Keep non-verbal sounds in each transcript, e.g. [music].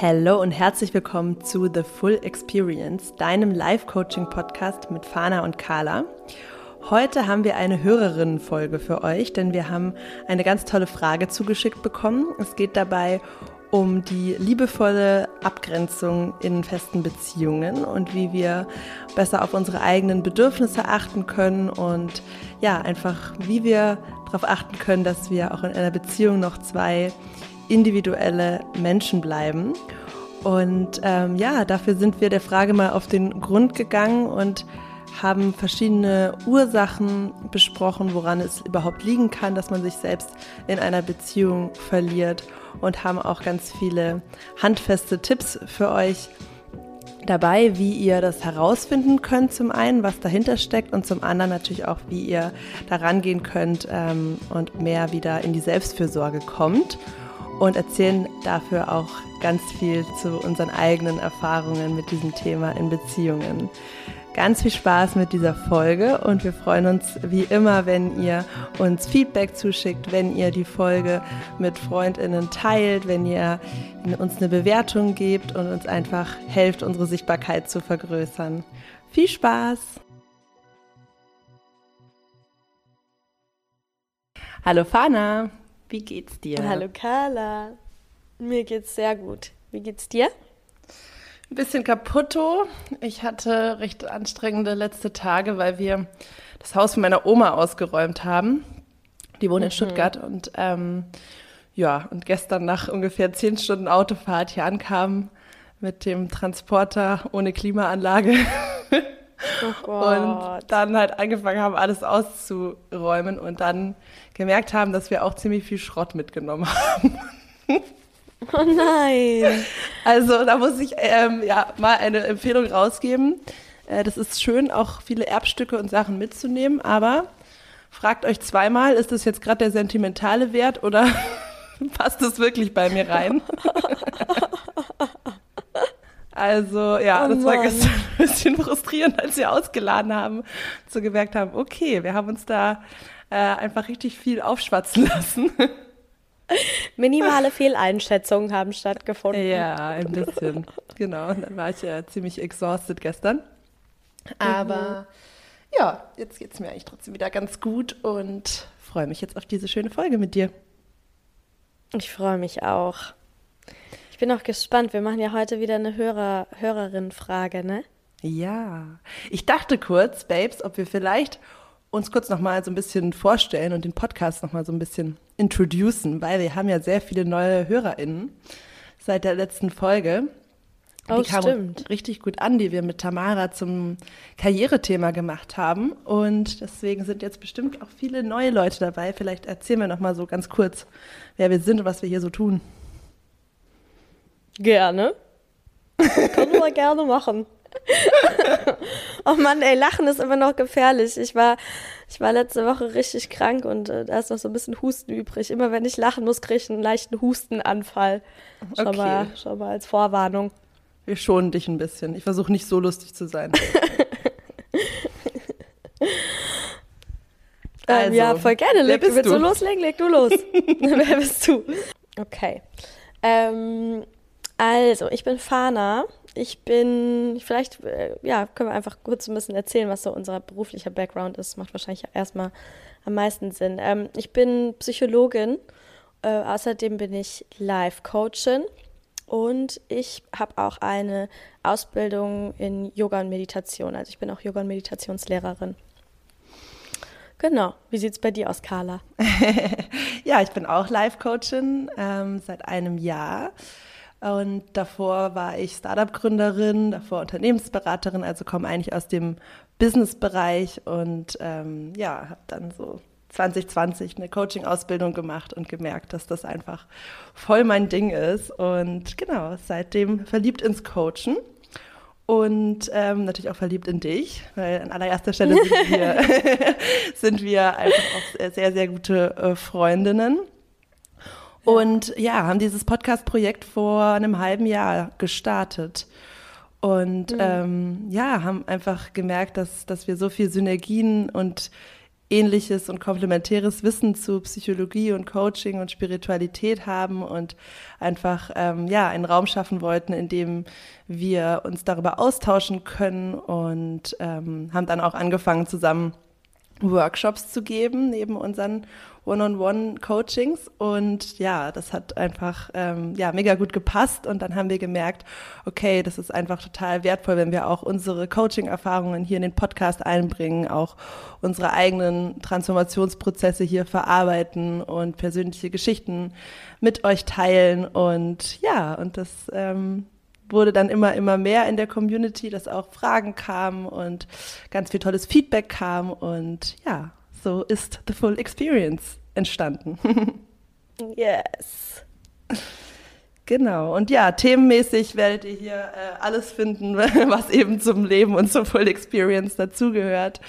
Hallo und herzlich willkommen zu The Full Experience, deinem Live-Coaching-Podcast mit Fana und Carla. Heute haben wir eine Hörerinnenfolge für euch, denn wir haben eine ganz tolle Frage zugeschickt bekommen. Es geht dabei um die liebevolle Abgrenzung in festen Beziehungen und wie wir besser auf unsere eigenen Bedürfnisse achten können und ja, einfach wie wir darauf achten können, dass wir auch in einer Beziehung noch zwei individuelle Menschen bleiben. Und ähm, ja, dafür sind wir der Frage mal auf den Grund gegangen und haben verschiedene Ursachen besprochen, woran es überhaupt liegen kann, dass man sich selbst in einer Beziehung verliert und haben auch ganz viele handfeste Tipps für euch dabei, wie ihr das herausfinden könnt, zum einen, was dahinter steckt und zum anderen natürlich auch, wie ihr da rangehen könnt ähm, und mehr wieder in die Selbstfürsorge kommt und erzählen dafür auch ganz viel zu unseren eigenen Erfahrungen mit diesem Thema in Beziehungen. Ganz viel Spaß mit dieser Folge und wir freuen uns wie immer, wenn ihr uns Feedback zuschickt, wenn ihr die Folge mit Freundinnen teilt, wenn ihr uns eine Bewertung gebt und uns einfach helft, unsere Sichtbarkeit zu vergrößern. Viel Spaß! Hallo Fana! Wie geht's dir? Hallo Carla. Mir geht's sehr gut. Wie geht's dir? Ein bisschen kaputto. Ich hatte recht anstrengende letzte Tage, weil wir das Haus von meiner Oma ausgeräumt haben. Die wohnt in mhm. Stuttgart und ähm, ja, und gestern nach ungefähr zehn Stunden Autofahrt hier ankamen mit dem Transporter ohne Klimaanlage. [laughs] Oh und dann halt angefangen haben, alles auszuräumen und dann gemerkt haben, dass wir auch ziemlich viel Schrott mitgenommen haben. Oh nein. Also da muss ich ähm, ja mal eine Empfehlung rausgeben. Äh, das ist schön, auch viele Erbstücke und Sachen mitzunehmen, aber fragt euch zweimal, ist das jetzt gerade der sentimentale Wert oder [laughs] passt das wirklich bei mir rein? [laughs] Also ja, oh das war gestern ein bisschen frustrierend, als wir ausgeladen haben, so gemerkt haben, okay, wir haben uns da äh, einfach richtig viel aufschwatzen lassen. [laughs] Minimale Fehleinschätzungen haben stattgefunden. Ja, ein bisschen. genau. Dann war ich ja ziemlich exhausted gestern. Aber mhm. ja, jetzt geht es mir eigentlich trotzdem wieder ganz gut und freue mich jetzt auf diese schöne Folge mit dir. Ich freue mich auch bin auch gespannt. Wir machen ja heute wieder eine Hörer, Hörerin-Frage, ne? Ja. Ich dachte kurz, Babes, ob wir vielleicht uns kurz nochmal so ein bisschen vorstellen und den Podcast nochmal so ein bisschen introducen, weil wir haben ja sehr viele neue HörerInnen seit der letzten Folge. Oh, die kamen richtig gut an, die wir mit Tamara zum Karrierethema gemacht haben. Und deswegen sind jetzt bestimmt auch viele neue Leute dabei. Vielleicht erzählen wir nochmal so ganz kurz, wer wir sind und was wir hier so tun. Gerne. Können wir gerne machen. [laughs] oh Mann, ey, Lachen ist immer noch gefährlich. Ich war, ich war letzte Woche richtig krank und äh, da ist noch so ein bisschen Husten übrig. Immer wenn ich lachen muss, kriege ich einen leichten Hustenanfall. Schon, okay. mal, schon mal als Vorwarnung. Wir schonen dich ein bisschen. Ich versuche nicht so lustig zu sein. Also, [laughs] ähm, ja, voll gerne. Leg, willst du loslegen? Leg du los. [laughs] wer bist du? Okay. Ähm, also, ich bin Fana. Ich bin, vielleicht, äh, ja, können wir einfach kurz ein bisschen erzählen, was so unser beruflicher Background ist. Macht wahrscheinlich erstmal am meisten Sinn. Ähm, ich bin Psychologin. Äh, außerdem bin ich Life-Coachin. Und ich habe auch eine Ausbildung in Yoga und Meditation. Also ich bin auch Yoga- und Meditationslehrerin. Genau. Wie sieht es bei dir aus, Carla? [laughs] ja, ich bin auch Life-Coachin ähm, seit einem Jahr. Und davor war ich Startup-Gründerin, davor Unternehmensberaterin, also komme eigentlich aus dem Business-Bereich und ähm, ja, habe dann so 2020 eine Coaching-Ausbildung gemacht und gemerkt, dass das einfach voll mein Ding ist. Und genau, seitdem verliebt ins Coachen und ähm, natürlich auch verliebt in dich, weil an allererster Stelle sind wir, [laughs] [laughs] sind wir einfach auch sehr, sehr gute äh, Freundinnen. Und ja, haben dieses Podcast-Projekt vor einem halben Jahr gestartet. Und mhm. ähm, ja, haben einfach gemerkt, dass, dass wir so viel Synergien und ähnliches und komplementäres Wissen zu Psychologie und Coaching und Spiritualität haben und einfach ähm, ja einen Raum schaffen wollten, in dem wir uns darüber austauschen können und ähm, haben dann auch angefangen zusammen Workshops zu geben neben unseren One-on-One-Coachings. Und ja, das hat einfach ähm, ja mega gut gepasst. Und dann haben wir gemerkt, okay, das ist einfach total wertvoll, wenn wir auch unsere Coaching-Erfahrungen hier in den Podcast einbringen, auch unsere eigenen Transformationsprozesse hier verarbeiten und persönliche Geschichten mit euch teilen. Und ja, und das ähm, wurde dann immer, immer mehr in der Community, dass auch Fragen kamen und ganz viel tolles Feedback kam. Und ja, so ist The Full Experience entstanden. [laughs] yes. Genau. Und ja, themenmäßig werdet ihr hier äh, alles finden, [laughs] was eben zum Leben und zur Full Experience dazugehört.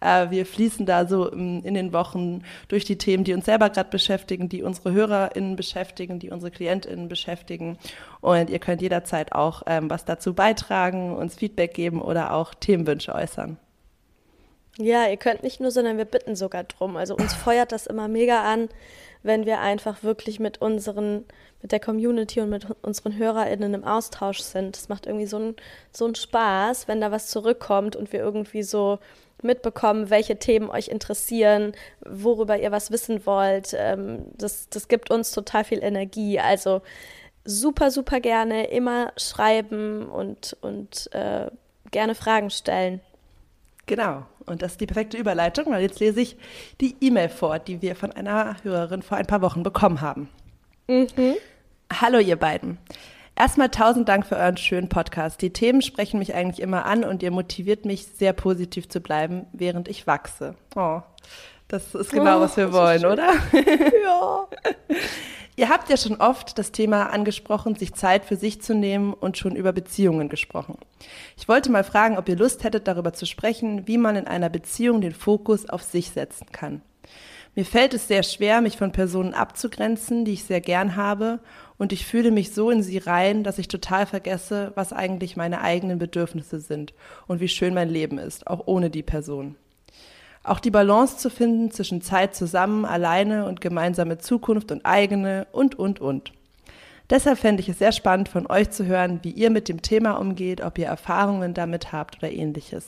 Äh, wir fließen da so in, in den Wochen durch die Themen, die uns selber gerade beschäftigen, die unsere HörerInnen beschäftigen, die unsere KlientInnen beschäftigen. Und ihr könnt jederzeit auch ähm, was dazu beitragen, uns Feedback geben oder auch Themenwünsche äußern. Ja, ihr könnt nicht nur, sondern wir bitten sogar drum. Also uns feuert das immer mega an, wenn wir einfach wirklich mit unseren, mit der Community und mit unseren HörerInnen im Austausch sind. Das macht irgendwie so einen so einen Spaß, wenn da was zurückkommt und wir irgendwie so mitbekommen, welche Themen euch interessieren, worüber ihr was wissen wollt. Ähm, das, das gibt uns total viel Energie. Also super, super gerne immer schreiben und, und äh, gerne Fragen stellen. Genau. Und das ist die perfekte Überleitung, weil jetzt lese ich die E-Mail vor, die wir von einer Hörerin vor ein paar Wochen bekommen haben. Mhm. Hallo ihr beiden. Erstmal tausend Dank für euren schönen Podcast. Die Themen sprechen mich eigentlich immer an und ihr motiviert mich, sehr positiv zu bleiben, während ich wachse. Oh, das ist genau, oh, was wir wollen, oder? [laughs] Ja. ihr habt ja schon oft das Thema angesprochen, sich Zeit für sich zu nehmen und schon über Beziehungen gesprochen. Ich wollte mal fragen, ob ihr Lust hättet, darüber zu sprechen, wie man in einer Beziehung den Fokus auf sich setzen kann. Mir fällt es sehr schwer, mich von Personen abzugrenzen, die ich sehr gern habe und ich fühle mich so in sie rein, dass ich total vergesse, was eigentlich meine eigenen Bedürfnisse sind und wie schön mein Leben ist, auch ohne die Person. Auch die Balance zu finden zwischen Zeit zusammen, alleine und gemeinsame Zukunft und eigene und, und, und. Deshalb fände ich es sehr spannend von euch zu hören, wie ihr mit dem Thema umgeht, ob ihr Erfahrungen damit habt oder ähnliches.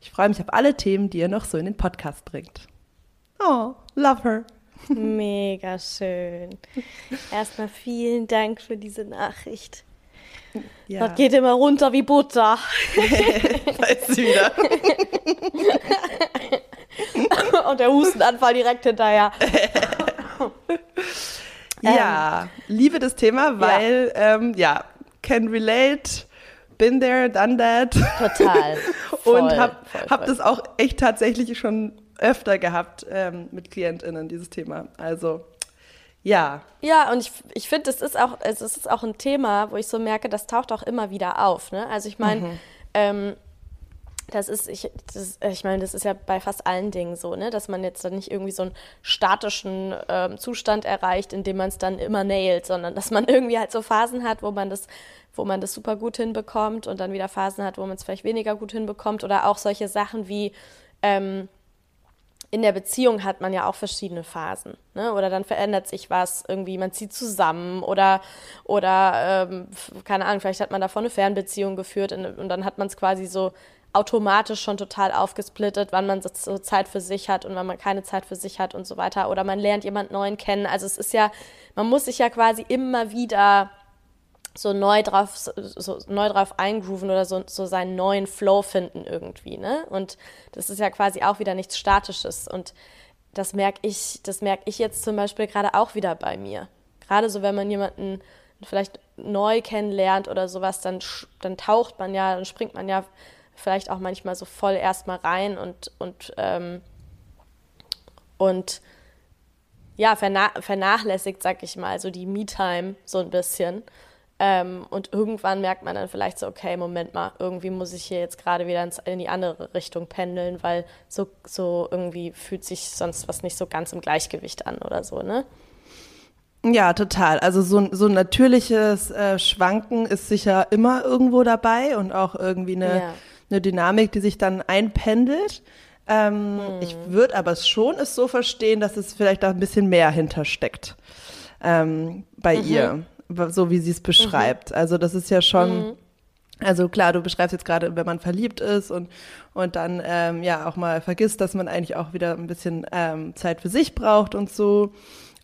Ich freue mich auf alle Themen, die ihr noch so in den Podcast bringt. Oh, love her. [laughs] [laughs] Mega schön. Erstmal vielen Dank für diese Nachricht. Ja. Das geht immer runter wie Butter. [laughs] da ist sie wieder. Und der Hustenanfall direkt hinterher. [laughs] ja, ähm, liebe das Thema, weil, ja, ähm, ja can relate been there, done that. Total. [laughs] Voll, und habe hab das auch echt tatsächlich schon öfter gehabt ähm, mit KlientInnen, dieses Thema. Also ja. Ja, und ich, ich finde, es ist auch, es ist auch ein Thema, wo ich so merke, das taucht auch immer wieder auf. Ne? Also ich meine, mhm. ähm, das ist, ich, das, ich meine, das ist ja bei fast allen Dingen so, ne? dass man jetzt dann nicht irgendwie so einen statischen ähm, Zustand erreicht, in dem man es dann immer nailt, sondern dass man [laughs] irgendwie halt so Phasen hat, wo man das, wo man das super gut hinbekommt und dann wieder Phasen hat, wo man es vielleicht weniger gut hinbekommt oder auch solche Sachen wie ähm, in der Beziehung hat man ja auch verschiedene Phasen. Ne? Oder dann verändert sich was, irgendwie man zieht zusammen oder, oder ähm, keine Ahnung, vielleicht hat man davor eine Fernbeziehung geführt und, und dann hat man es quasi so automatisch schon total aufgesplittet, wann man so Zeit für sich hat und wann man keine Zeit für sich hat und so weiter. Oder man lernt jemand Neuen kennen. Also es ist ja, man muss sich ja quasi immer wieder so neu drauf, so neu drauf eingrooven oder so, so seinen neuen Flow finden irgendwie, ne? Und das ist ja quasi auch wieder nichts Statisches. Und das merke ich, das merke ich jetzt zum Beispiel gerade auch wieder bei mir. Gerade so, wenn man jemanden vielleicht neu kennenlernt oder sowas, dann, dann taucht man ja, dann springt man ja vielleicht auch manchmal so voll erstmal rein und, und, ähm, und ja, vernachlässigt, sag ich mal, so die Me-Time so ein bisschen. Ähm, und irgendwann merkt man dann vielleicht so, okay, Moment mal, irgendwie muss ich hier jetzt gerade wieder in die andere Richtung pendeln, weil so, so irgendwie fühlt sich sonst was nicht so ganz im Gleichgewicht an oder so, ne? Ja, total. Also so, so ein natürliches äh, Schwanken ist sicher immer irgendwo dabei und auch irgendwie eine, ja. Eine Dynamik, die sich dann einpendelt. Ähm, hm. Ich würde aber schon es so verstehen, dass es vielleicht da ein bisschen mehr hintersteckt ähm, bei mhm. ihr, so wie sie es beschreibt. Mhm. Also das ist ja schon. Mhm. Also klar, du beschreibst jetzt gerade, wenn man verliebt ist und, und dann ähm, ja auch mal vergisst, dass man eigentlich auch wieder ein bisschen ähm, Zeit für sich braucht und so.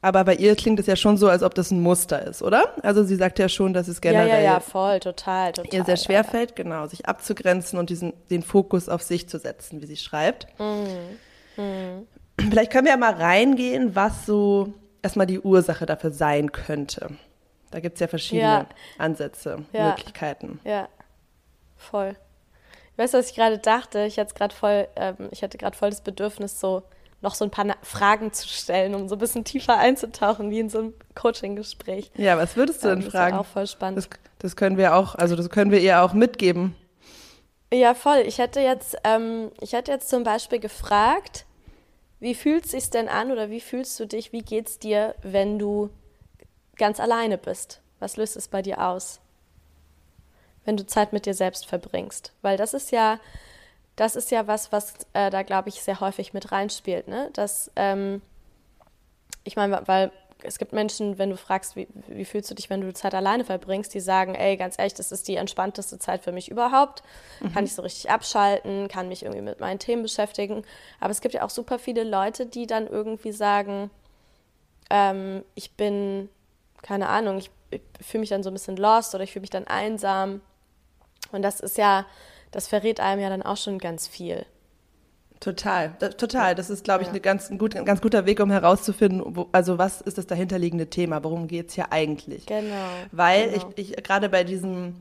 Aber bei ihr klingt es ja schon so, als ob das ein Muster ist, oder? Also sie sagt ja schon, dass es generell ja, ja, ja, voll, total, total, ihr sehr schwer fällt, genau, sich abzugrenzen und diesen, den Fokus auf sich zu setzen, wie sie schreibt. Mhm. Mhm. Vielleicht können wir ja mal reingehen, was so erstmal die Ursache dafür sein könnte. Da gibt es ja verschiedene ja. Ansätze, ja. Möglichkeiten. Ja, voll. Weißt du, was ich gerade dachte? Ich hatte gerade voll, ähm, ich hatte gerade voll das Bedürfnis, so noch so ein paar Fragen zu stellen, um so ein bisschen tiefer einzutauchen, wie in so einem Coaching-Gespräch. Ja, was würdest du denn das fragen? Das auch voll spannend. Das, das, können wir auch, also das können wir ihr auch mitgeben. Ja, voll. Ich hätte jetzt, ähm, ich hätte jetzt zum Beispiel gefragt, wie fühlt es sich denn an oder wie fühlst du dich, wie geht es dir, wenn du ganz alleine bist? Was löst es bei dir aus? Wenn du Zeit mit dir selbst verbringst. Weil das ist ja, das ist ja was, was äh, da, glaube ich, sehr häufig mit reinspielt. Ne? Dass, ähm, ich meine, weil es gibt Menschen, wenn du fragst, wie, wie, fühlst du dich, wenn du Zeit alleine verbringst, die sagen, ey, ganz ehrlich, das ist die entspannteste Zeit für mich überhaupt. Mhm. Kann ich so richtig abschalten, kann mich irgendwie mit meinen Themen beschäftigen. Aber es gibt ja auch super viele Leute, die dann irgendwie sagen, ähm, ich bin, keine Ahnung, ich, ich fühle mich dann so ein bisschen lost oder ich fühle mich dann einsam. Und das ist ja das verrät einem ja dann auch schon ganz viel. Total, total. Das ist, glaube ich, ja. ganz, ein, gut, ein ganz guter Weg, um herauszufinden, wo, also was ist das dahinterliegende Thema, worum geht es hier eigentlich? Genau. Weil genau. ich, ich gerade bei diesem,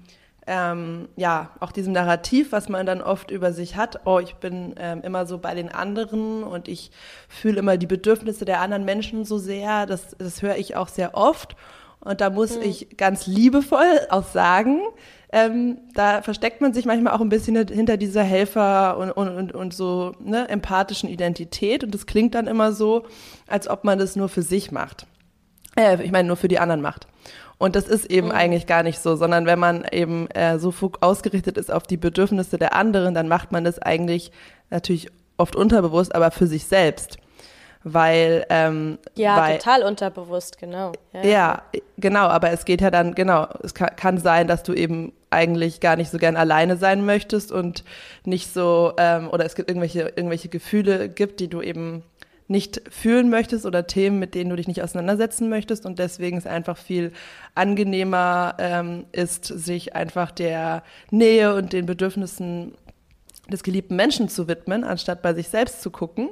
ähm, ja, auch diesem Narrativ, was man dann oft über sich hat, oh, ich bin ähm, immer so bei den anderen und ich fühle immer die Bedürfnisse der anderen Menschen so sehr, das, das höre ich auch sehr oft. Und da muss hm. ich ganz liebevoll auch sagen, ähm, da versteckt man sich manchmal auch ein bisschen hinter dieser Helfer- und, und, und, und so ne, empathischen Identität. Und das klingt dann immer so, als ob man das nur für sich macht. Äh, ich meine, nur für die anderen macht. Und das ist eben mhm. eigentlich gar nicht so, sondern wenn man eben äh, so ausgerichtet ist auf die Bedürfnisse der anderen, dann macht man das eigentlich natürlich oft unterbewusst, aber für sich selbst weil ähm, ja weil, total unterbewusst genau ja, ja, genau aber es geht ja dann genau es kann, kann, sein dass du eben eigentlich gar nicht so gern alleine sein möchtest und nicht so ähm, oder es gibt irgendwelche irgendwelche Gefühle gibt die du eben nicht fühlen möchtest oder Themen, mit denen du dich nicht auseinandersetzen möchtest und deswegen es einfach viel angenehmer ähm, ist, sich einfach der Nähe und den Bedürfnissen des geliebten Menschen zu widmen, anstatt bei sich selbst zu gucken.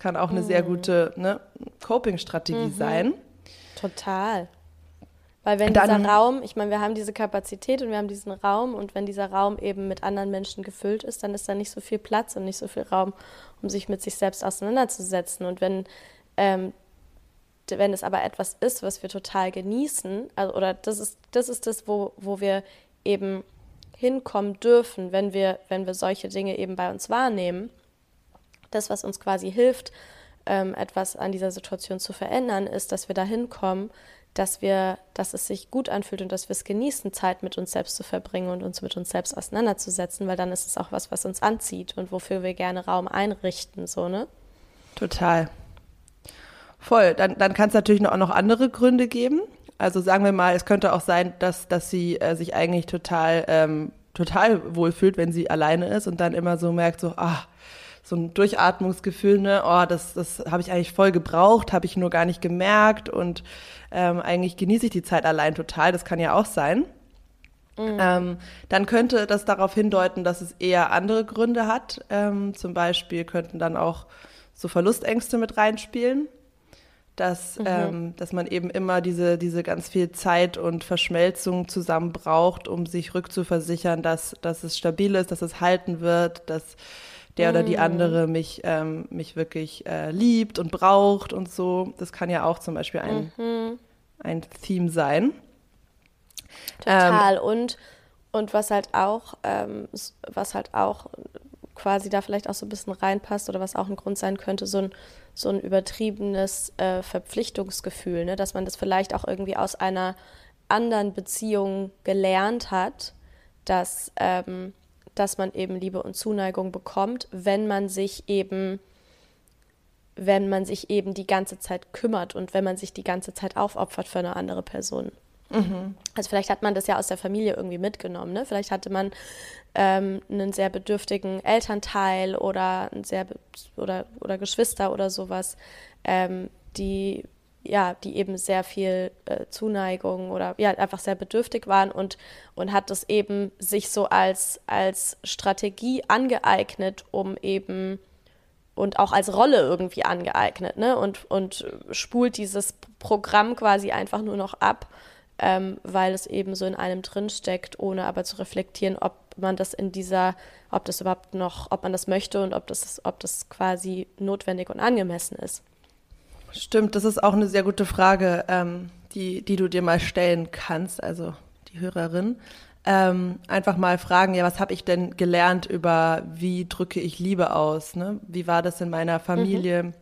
Kann auch eine mhm. sehr gute ne, Coping-Strategie mhm. sein. Total. Weil wenn Dann, dieser Raum, ich meine, wir haben diese Kapazität und wir haben diesen Raum und wenn dieser Raum eben mit anderen Menschen gefüllt ist, dann ist da nicht so viel Platz und nicht so viel Raum, um sich mit sich selbst auseinanderzusetzen. Und wenn, ähm, wenn es aber etwas ist, was wir total genießen, also, oder das ist, das ist das, wo, wo wir eben hinkommen dürfen, wenn wir, wenn wir solche Dinge eben bei uns wahrnehmen, das, was uns quasi hilft, ähm, etwas an dieser Situation zu verändern, ist, dass wir da hinkommen, dass wir, dass es sich gut anfühlt und dass wir es genießen, Zeit mit uns selbst zu verbringen und uns mit uns selbst auseinanderzusetzen, weil dann ist es auch was, was uns anzieht und wofür wir gerne Raum einrichten, so, ne? Total. Voll. Dann, dann kann es natürlich auch noch andere Gründe geben. Also sagen wir mal, es könnte auch sein, dass, dass sie äh, sich eigentlich total, ähm, total wohlfühlt, wenn sie alleine ist und dann immer so merkt, so, ah, so ein Durchatmungsgefühl, ne, oh, das, das habe ich eigentlich voll gebraucht, habe ich nur gar nicht gemerkt und ähm, eigentlich genieße ich die Zeit allein total, das kann ja auch sein. Mhm. Ähm, dann könnte das darauf hindeuten, dass es eher andere Gründe hat. Ähm, zum Beispiel könnten dann auch so Verlustängste mit reinspielen, dass, mhm. ähm, dass man eben immer diese, diese ganz viel Zeit und Verschmelzung zusammen braucht, um sich rückzuversichern, dass, dass es stabil ist, dass es halten wird, dass der oder die mm. andere mich, ähm, mich wirklich äh, liebt und braucht und so. Das kann ja auch zum Beispiel ein, mhm. ein Theme sein. Total. Ähm, und, und was halt auch, ähm, was halt auch quasi da vielleicht auch so ein bisschen reinpasst oder was auch ein Grund sein könnte, so ein, so ein übertriebenes äh, Verpflichtungsgefühl, ne? dass man das vielleicht auch irgendwie aus einer anderen Beziehung gelernt hat, dass ähm, dass man eben Liebe und Zuneigung bekommt, wenn man sich eben wenn man sich eben die ganze Zeit kümmert und wenn man sich die ganze Zeit aufopfert für eine andere Person. Mhm. Also vielleicht hat man das ja aus der Familie irgendwie mitgenommen. Ne? Vielleicht hatte man ähm, einen sehr bedürftigen Elternteil oder sehr oder, oder Geschwister oder sowas, ähm, die ja, die eben sehr viel äh, Zuneigung oder ja, einfach sehr bedürftig waren und, und hat das eben sich so als, als Strategie angeeignet, um eben und auch als Rolle irgendwie angeeignet, ne? Und, und spult dieses Programm quasi einfach nur noch ab, ähm, weil es eben so in einem drinsteckt, ohne aber zu reflektieren, ob man das in dieser, ob das überhaupt noch, ob man das möchte und ob das, ob das quasi notwendig und angemessen ist. Stimmt, das ist auch eine sehr gute Frage, ähm, die, die du dir mal stellen kannst, also die Hörerin ähm, einfach mal fragen, ja, was habe ich denn gelernt über, wie drücke ich Liebe aus? Ne? Wie war das in meiner Familie? Mhm.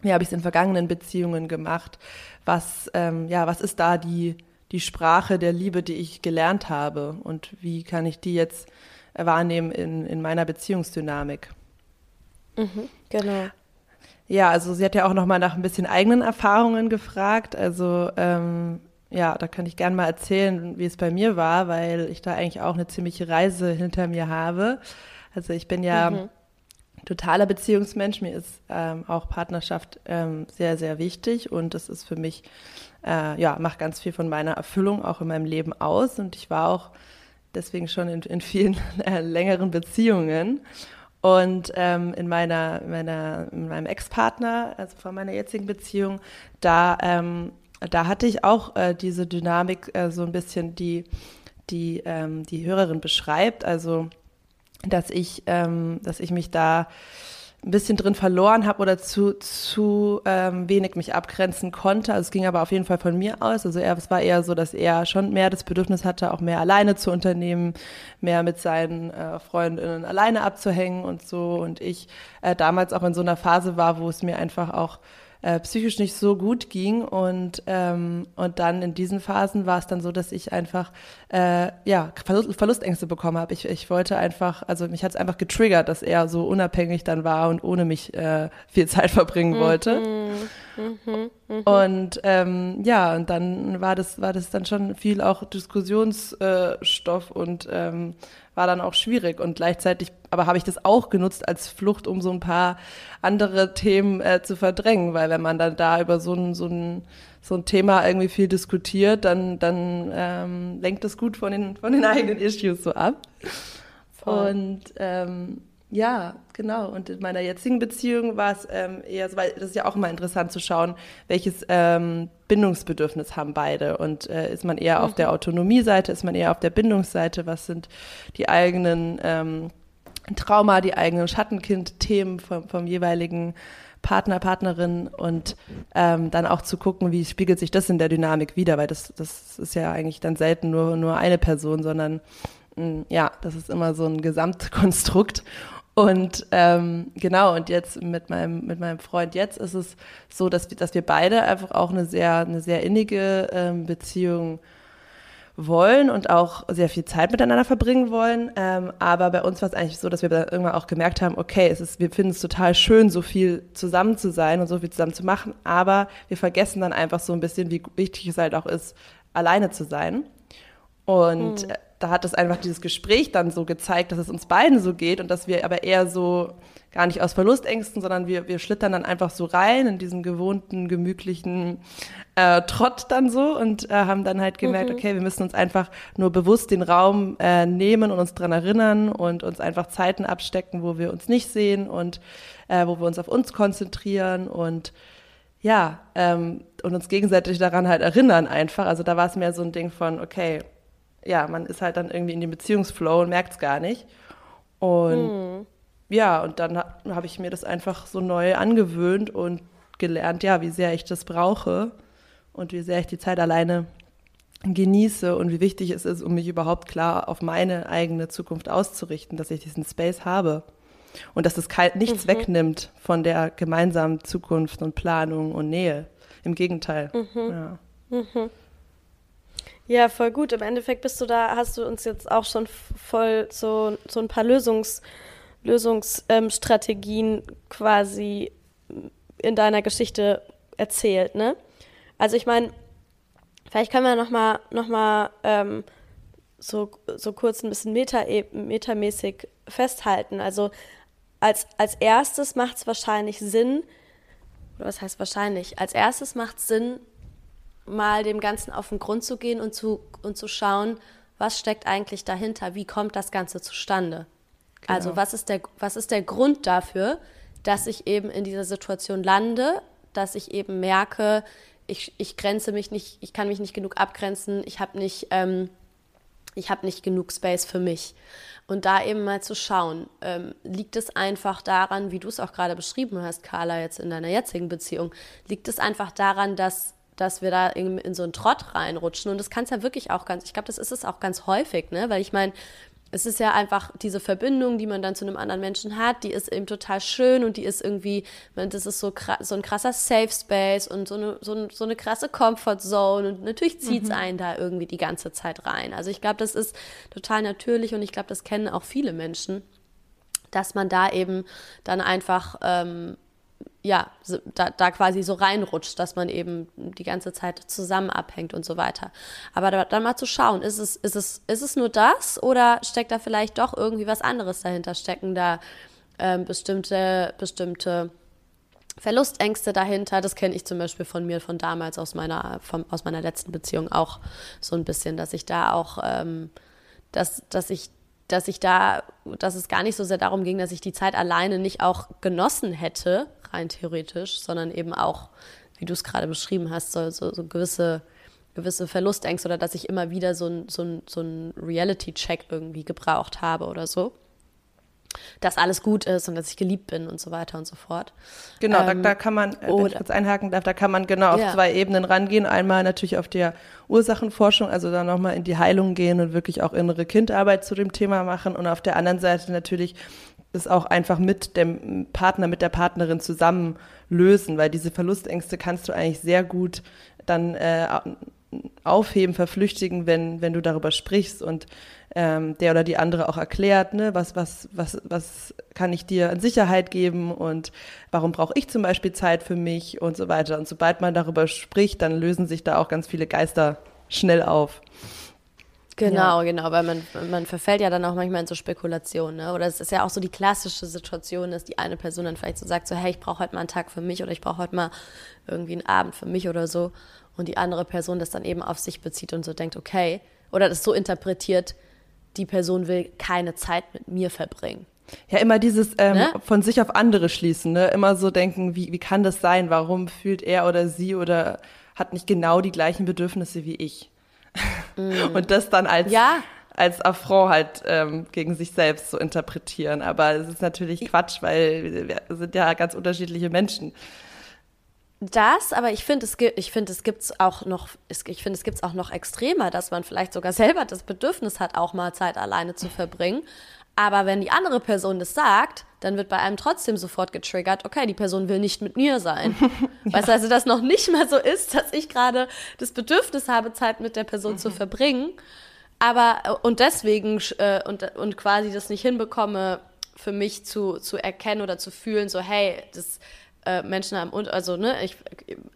Wie habe ich es in vergangenen Beziehungen gemacht? Was, ähm, ja, was ist da die, die Sprache der Liebe, die ich gelernt habe? Und wie kann ich die jetzt wahrnehmen in, in meiner Beziehungsdynamik? Mhm, genau. Ja, also sie hat ja auch noch mal nach ein bisschen eigenen Erfahrungen gefragt. Also ähm, ja, da kann ich gerne mal erzählen, wie es bei mir war, weil ich da eigentlich auch eine ziemliche Reise hinter mir habe. Also ich bin ja mhm. totaler Beziehungsmensch. Mir ist ähm, auch Partnerschaft ähm, sehr, sehr wichtig und das ist für mich, äh, ja, macht ganz viel von meiner Erfüllung auch in meinem Leben aus. Und ich war auch deswegen schon in, in vielen [laughs] äh, längeren Beziehungen. Und ähm, in meiner, meiner, in meinem Ex-Partner, also von meiner jetzigen Beziehung, da ähm, da hatte ich auch äh, diese Dynamik äh, so ein bisschen, die die, ähm, die Hörerin beschreibt. Also, dass ich, ähm, dass ich mich da ein bisschen drin verloren habe oder zu, zu ähm, wenig mich abgrenzen konnte. Also es ging aber auf jeden Fall von mir aus. Also er, es war eher so, dass er schon mehr das Bedürfnis hatte, auch mehr alleine zu unternehmen, mehr mit seinen äh, Freundinnen alleine abzuhängen und so. Und ich äh, damals auch in so einer Phase war, wo es mir einfach auch äh, psychisch nicht so gut ging. Und, ähm, und dann in diesen Phasen war es dann so, dass ich einfach äh, ja, Verlust, Verlustängste bekommen habe. Ich, ich wollte einfach, also mich hat es einfach getriggert, dass er so unabhängig dann war und ohne mich äh, viel [laughs] Zeit verbringen wollte. Mhm, mhm, mhm. Und ähm, ja, und dann war das, war das dann schon viel auch Diskussionsstoff und ähm, war dann auch schwierig. Und gleichzeitig, aber habe ich das auch genutzt als Flucht, um so ein paar andere Themen äh, zu verdrängen, weil wenn man dann da über so ein, so ein, so ein Thema irgendwie viel diskutiert, dann, dann ähm, lenkt das gut von den, von den eigenen Issues so ab. Voll. Und ähm, ja, genau. Und in meiner jetzigen Beziehung war es ähm, eher so, weil das ist ja auch immer interessant zu schauen, welches ähm, Bindungsbedürfnis haben beide. Und äh, ist man eher mhm. auf der Autonomie-Seite, ist man eher auf der Bindungsseite? Was sind die eigenen ähm, Trauma, die eigenen Schattenkind-Themen vom, vom jeweiligen Partner, Partnerin und ähm, dann auch zu gucken, wie spiegelt sich das in der Dynamik wieder, weil das, das ist ja eigentlich dann selten nur, nur eine Person, sondern mm, ja, das ist immer so ein Gesamtkonstrukt. Und ähm, genau, und jetzt mit meinem, mit meinem Freund jetzt ist es so, dass wir, dass wir beide einfach auch eine sehr, eine sehr innige ähm, Beziehung wollen und auch sehr viel Zeit miteinander verbringen wollen. Ähm, aber bei uns war es eigentlich so, dass wir irgendwann auch gemerkt haben, okay, es ist, wir finden es total schön, so viel zusammen zu sein und so viel zusammen zu machen, aber wir vergessen dann einfach so ein bisschen, wie wichtig es halt auch ist, alleine zu sein. Und hm da hat es einfach dieses Gespräch dann so gezeigt, dass es uns beiden so geht und dass wir aber eher so gar nicht aus Verlustängsten, sondern wir, wir schlittern dann einfach so rein in diesen gewohnten, gemütlichen äh, Trott dann so und äh, haben dann halt gemerkt, mhm. okay, wir müssen uns einfach nur bewusst den Raum äh, nehmen und uns dran erinnern und uns einfach Zeiten abstecken, wo wir uns nicht sehen und äh, wo wir uns auf uns konzentrieren und ja, ähm, und uns gegenseitig daran halt erinnern einfach. Also da war es mehr so ein Ding von, okay, ja, man ist halt dann irgendwie in dem Beziehungsflow und merkt es gar nicht. Und hm. ja, und dann ha, habe ich mir das einfach so neu angewöhnt und gelernt, ja, wie sehr ich das brauche und wie sehr ich die Zeit alleine genieße und wie wichtig es ist, um mich überhaupt klar auf meine eigene Zukunft auszurichten, dass ich diesen Space habe und dass es nichts mhm. wegnimmt von der gemeinsamen Zukunft und Planung und Nähe. Im Gegenteil. Mhm. Ja. Mhm. Ja, voll gut. Im Endeffekt bist du da, hast du uns jetzt auch schon voll so, so ein paar Lösungs, Lösungsstrategien ähm, quasi in deiner Geschichte erzählt, ne? Also ich meine, vielleicht können wir nochmal noch mal, ähm, so, so kurz ein bisschen meta, metamäßig festhalten. Also als, als erstes macht es wahrscheinlich Sinn, oder was heißt wahrscheinlich? Als erstes macht es Sinn, mal dem Ganzen auf den Grund zu gehen und zu, und zu schauen, was steckt eigentlich dahinter, wie kommt das Ganze zustande. Genau. Also was ist, der, was ist der Grund dafür, dass ich eben in dieser Situation lande, dass ich eben merke, ich, ich grenze mich nicht, ich kann mich nicht genug abgrenzen, ich habe nicht, ähm, hab nicht genug Space für mich. Und da eben mal zu schauen, ähm, liegt es einfach daran, wie du es auch gerade beschrieben hast, Carla, jetzt in deiner jetzigen Beziehung, liegt es einfach daran, dass dass wir da in, in so einen Trott reinrutschen. Und das kann es ja wirklich auch ganz, ich glaube, das ist es auch ganz häufig, ne? Weil ich meine, es ist ja einfach diese Verbindung, die man dann zu einem anderen Menschen hat, die ist eben total schön und die ist irgendwie, das ist so, so ein krasser Safe Space und so eine, so, so eine krasse Comfort Zone und natürlich zieht es mhm. einen da irgendwie die ganze Zeit rein. Also ich glaube, das ist total natürlich und ich glaube, das kennen auch viele Menschen, dass man da eben dann einfach ähm, ja, da, da quasi so reinrutscht, dass man eben die ganze Zeit zusammen abhängt und so weiter. Aber da, dann mal zu schauen, ist es, ist, es, ist es nur das oder steckt da vielleicht doch irgendwie was anderes dahinter? Stecken da ähm, bestimmte, bestimmte Verlustängste dahinter? Das kenne ich zum Beispiel von mir von damals aus meiner, vom, aus meiner letzten Beziehung auch so ein bisschen, dass ich da auch, ähm, dass, dass ich dass ich da, dass es gar nicht so sehr darum ging, dass ich die Zeit alleine nicht auch genossen hätte, rein theoretisch, sondern eben auch, wie du es gerade beschrieben hast, so, so, so gewisse, gewisse Verlustängste oder dass ich immer wieder so ein, so ein, so ein Reality-Check irgendwie gebraucht habe oder so. Dass alles gut ist und dass ich geliebt bin und so weiter und so fort. Genau, ähm, da, da, kann man, äh, wenn ich kurz einhaken darf, da kann man genau auf ja. zwei Ebenen rangehen. Einmal natürlich auf der Ursachenforschung, also dann nochmal in die Heilung gehen und wirklich auch innere Kindarbeit zu dem Thema machen. Und auf der anderen Seite natürlich es auch einfach mit dem Partner, mit der Partnerin zusammen lösen, weil diese Verlustängste kannst du eigentlich sehr gut dann äh, aufheben, verflüchtigen, wenn, wenn du darüber sprichst und ähm, der oder die andere auch erklärt, ne, was, was, was, was kann ich dir an Sicherheit geben und warum brauche ich zum Beispiel Zeit für mich und so weiter. Und sobald man darüber spricht, dann lösen sich da auch ganz viele Geister schnell auf. Genau, ja. genau, weil man, man verfällt ja dann auch manchmal in so Spekulationen. Ne? Oder es ist ja auch so die klassische Situation, dass die eine Person dann vielleicht so sagt, so hey, ich brauche heute mal einen Tag für mich oder ich brauche heute mal irgendwie einen Abend für mich oder so. Und die andere Person das dann eben auf sich bezieht und so denkt, okay, oder das so interpretiert, die Person will keine Zeit mit mir verbringen. Ja, immer dieses ähm, ne? von sich auf andere schließen, ne? Immer so denken, wie, wie kann das sein? Warum fühlt er oder sie oder hat nicht genau die gleichen Bedürfnisse wie ich? Mm. Und das dann als, ja. als Affront halt ähm, gegen sich selbst zu interpretieren. Aber es ist natürlich Quatsch, weil wir sind ja ganz unterschiedliche Menschen. Das, aber ich finde, es gibt, ich finde, es gibt's auch noch, ich finde, es gibt's auch noch extremer, dass man vielleicht sogar selber das Bedürfnis hat, auch mal Zeit alleine zu verbringen. Aber wenn die andere Person das sagt, dann wird bei einem trotzdem sofort getriggert, okay, die Person will nicht mit mir sein. ja. [laughs] Weißt du, also das noch nicht mal so ist, dass ich gerade das Bedürfnis habe, Zeit mit der Person mhm. zu verbringen. Aber äh, und deswegen äh, und, und quasi das nicht hinbekomme, für mich zu, zu erkennen oder zu fühlen, so, hey, das äh, Menschen haben, also ne, ich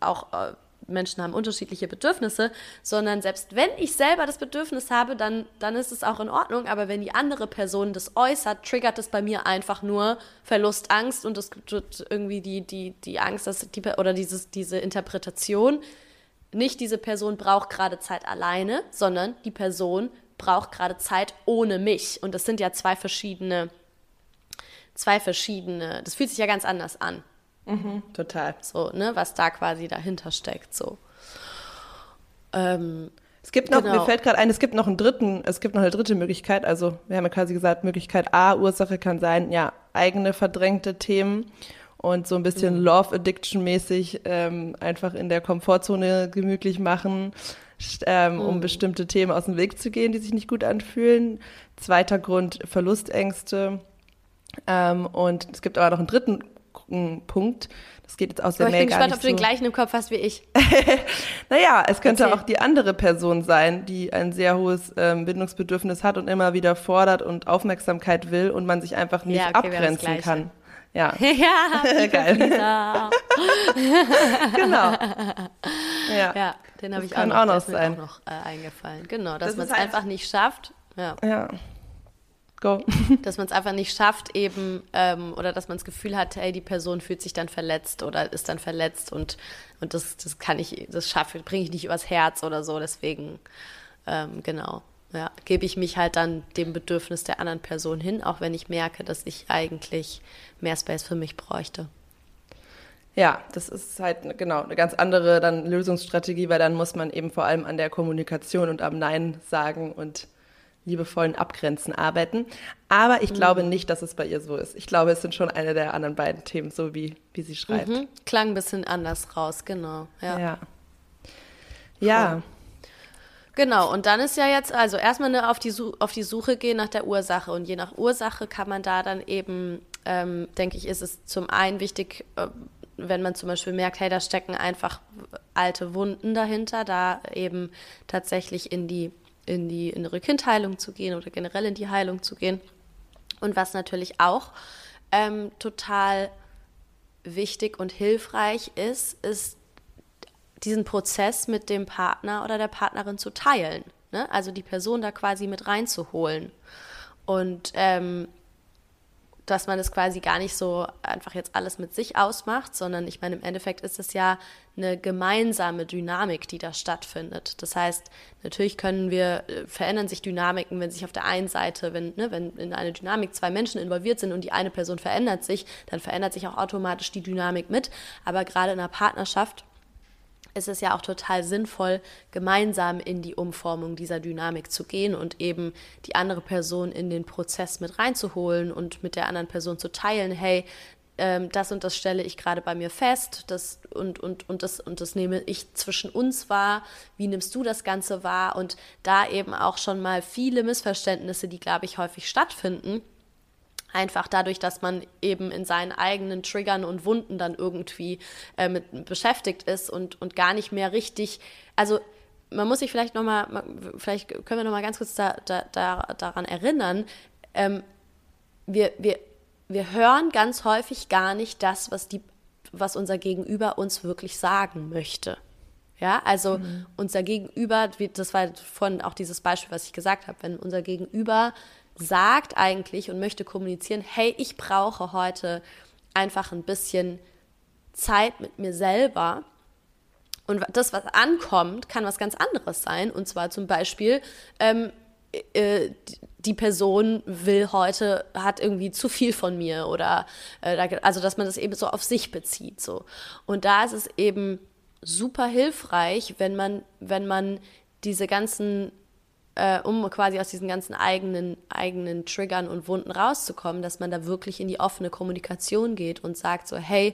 auch äh, Menschen haben unterschiedliche Bedürfnisse, sondern selbst wenn ich selber das Bedürfnis habe, dann, dann ist es auch in Ordnung. Aber wenn die andere Person das äußert, triggert es bei mir einfach nur Verlust, Angst und es gibt irgendwie die, die, die Angst, dass die, oder dieses, diese Interpretation, nicht diese Person braucht gerade Zeit alleine, sondern die Person braucht gerade Zeit ohne mich. Und das sind ja zwei verschiedene, zwei verschiedene, das fühlt sich ja ganz anders an. Mhm, total. So, ne, was da quasi dahinter steckt, so. Ähm, es gibt noch, genau. mir fällt gerade ein, es gibt noch einen dritten, es gibt noch eine dritte Möglichkeit. Also wir haben ja quasi gesagt, Möglichkeit A, Ursache kann sein, ja, eigene verdrängte Themen und so ein bisschen mhm. Love Addiction mäßig ähm, einfach in der Komfortzone gemütlich machen, ähm, mhm. um bestimmte Themen aus dem Weg zu gehen, die sich nicht gut anfühlen. Zweiter Grund Verlustängste. Ähm, und es gibt aber noch einen dritten Punkt. Das geht jetzt aus der Aber Mail ich bin gespannt, ob du den gleichen im Kopf hast wie ich. [laughs] Naja, es könnte Erzähl. auch die andere Person sein, die ein sehr hohes ähm, Bindungsbedürfnis hat und immer wieder fordert und Aufmerksamkeit will und man sich einfach nicht Ja, okay, das abgrenzen kann. Ja, [laughs] ja, [laughs] Geil. Genau. Ja. Ja, den habe Das ich kann auch noch, auch noch sein. auch noch äh, eingefallen. Genau, Das dass man es halt- einfach nicht schafft. Ja. ja. Go. [laughs] dass man es einfach nicht schafft, eben, ähm, oder dass man das Gefühl hat, hey, die Person fühlt sich dann verletzt oder ist dann verletzt und, und das, das kann ich, das schaffe, bringe ich nicht übers Herz oder so. Deswegen, ähm, genau, ja, gebe ich mich halt dann dem Bedürfnis der anderen Person hin, auch wenn ich merke, dass ich eigentlich mehr Space für mich bräuchte. Ja, das ist halt genau eine ganz andere dann Lösungsstrategie, weil dann muss man eben vor allem an der Kommunikation und am Nein sagen und liebevollen Abgrenzen arbeiten. Aber ich glaube Mhm. nicht, dass es bei ihr so ist. Ich glaube, es sind schon eine der anderen beiden Themen, so wie, wie sie schreibt. Mhm. Klang ein bisschen anders raus, genau. Ja. Ja. Ja. Genau, und dann ist ja jetzt, also erstmal ne, auf, die auf die Suche gehen nach der Ursache. Und je nach Ursache kann man da dann eben, ähm, denke ich, ist es zum einen wichtig, äh, wenn man zum Beispiel merkt, hey, da stecken einfach alte Wunden dahinter, da eben tatsächlich in die, in die innere Kindheilung zu gehen oder generell in die Heilung zu gehen. Und was natürlich auch ähm, total wichtig und hilfreich ist, ist diesen Prozess mit dem Partner oder der Partnerin zu teilen. Ne? Also die Person da quasi mit reinzuholen. Und ähm, dass man es quasi gar nicht so einfach jetzt alles mit sich ausmacht, sondern ich meine, im Endeffekt ist es ja eine gemeinsame Dynamik, die da stattfindet. Das heißt, natürlich können wir, äh, verändern sich Dynamiken, wenn sich auf der einen Seite, wenn, ne, wenn in eine Dynamik zwei Menschen involviert sind und die eine Person verändert sich, dann verändert sich auch automatisch die Dynamik mit. Aber gerade in einer Partnerschaft ist es ja auch total sinnvoll, gemeinsam in die Umformung dieser Dynamik zu gehen und eben die andere Person in den Prozess mit reinzuholen und mit der anderen Person zu teilen, hey, ähm, das und das stelle ich gerade bei mir fest, das und, und, und, das, und das nehme ich zwischen uns wahr, wie nimmst du das Ganze wahr? Und da eben auch schon mal viele Missverständnisse, die, glaube ich, häufig stattfinden, Einfach dadurch, dass man eben in seinen eigenen Triggern und Wunden dann irgendwie äh, mit beschäftigt ist und, und gar nicht mehr richtig, also man muss sich vielleicht nochmal, vielleicht können wir nochmal ganz kurz da, da, da, daran erinnern, ähm, wir, wir, wir hören ganz häufig gar nicht das, was, die, was unser Gegenüber uns wirklich sagen möchte. Ja, also Mhm. unser Gegenüber, das war von auch dieses Beispiel, was ich gesagt habe, wenn unser Gegenüber sagt eigentlich und möchte kommunizieren, hey, ich brauche heute einfach ein bisschen Zeit mit mir selber. Und das, was ankommt, kann was ganz anderes sein. Und zwar zum Beispiel, ähm, äh, die Person will heute, hat irgendwie zu viel von mir oder äh, also dass man das eben so auf sich bezieht. So. Und da ist es eben super hilfreich, wenn man, wenn man diese ganzen äh, um quasi aus diesen ganzen eigenen, eigenen Triggern und Wunden rauszukommen, dass man da wirklich in die offene Kommunikation geht und sagt so, hey,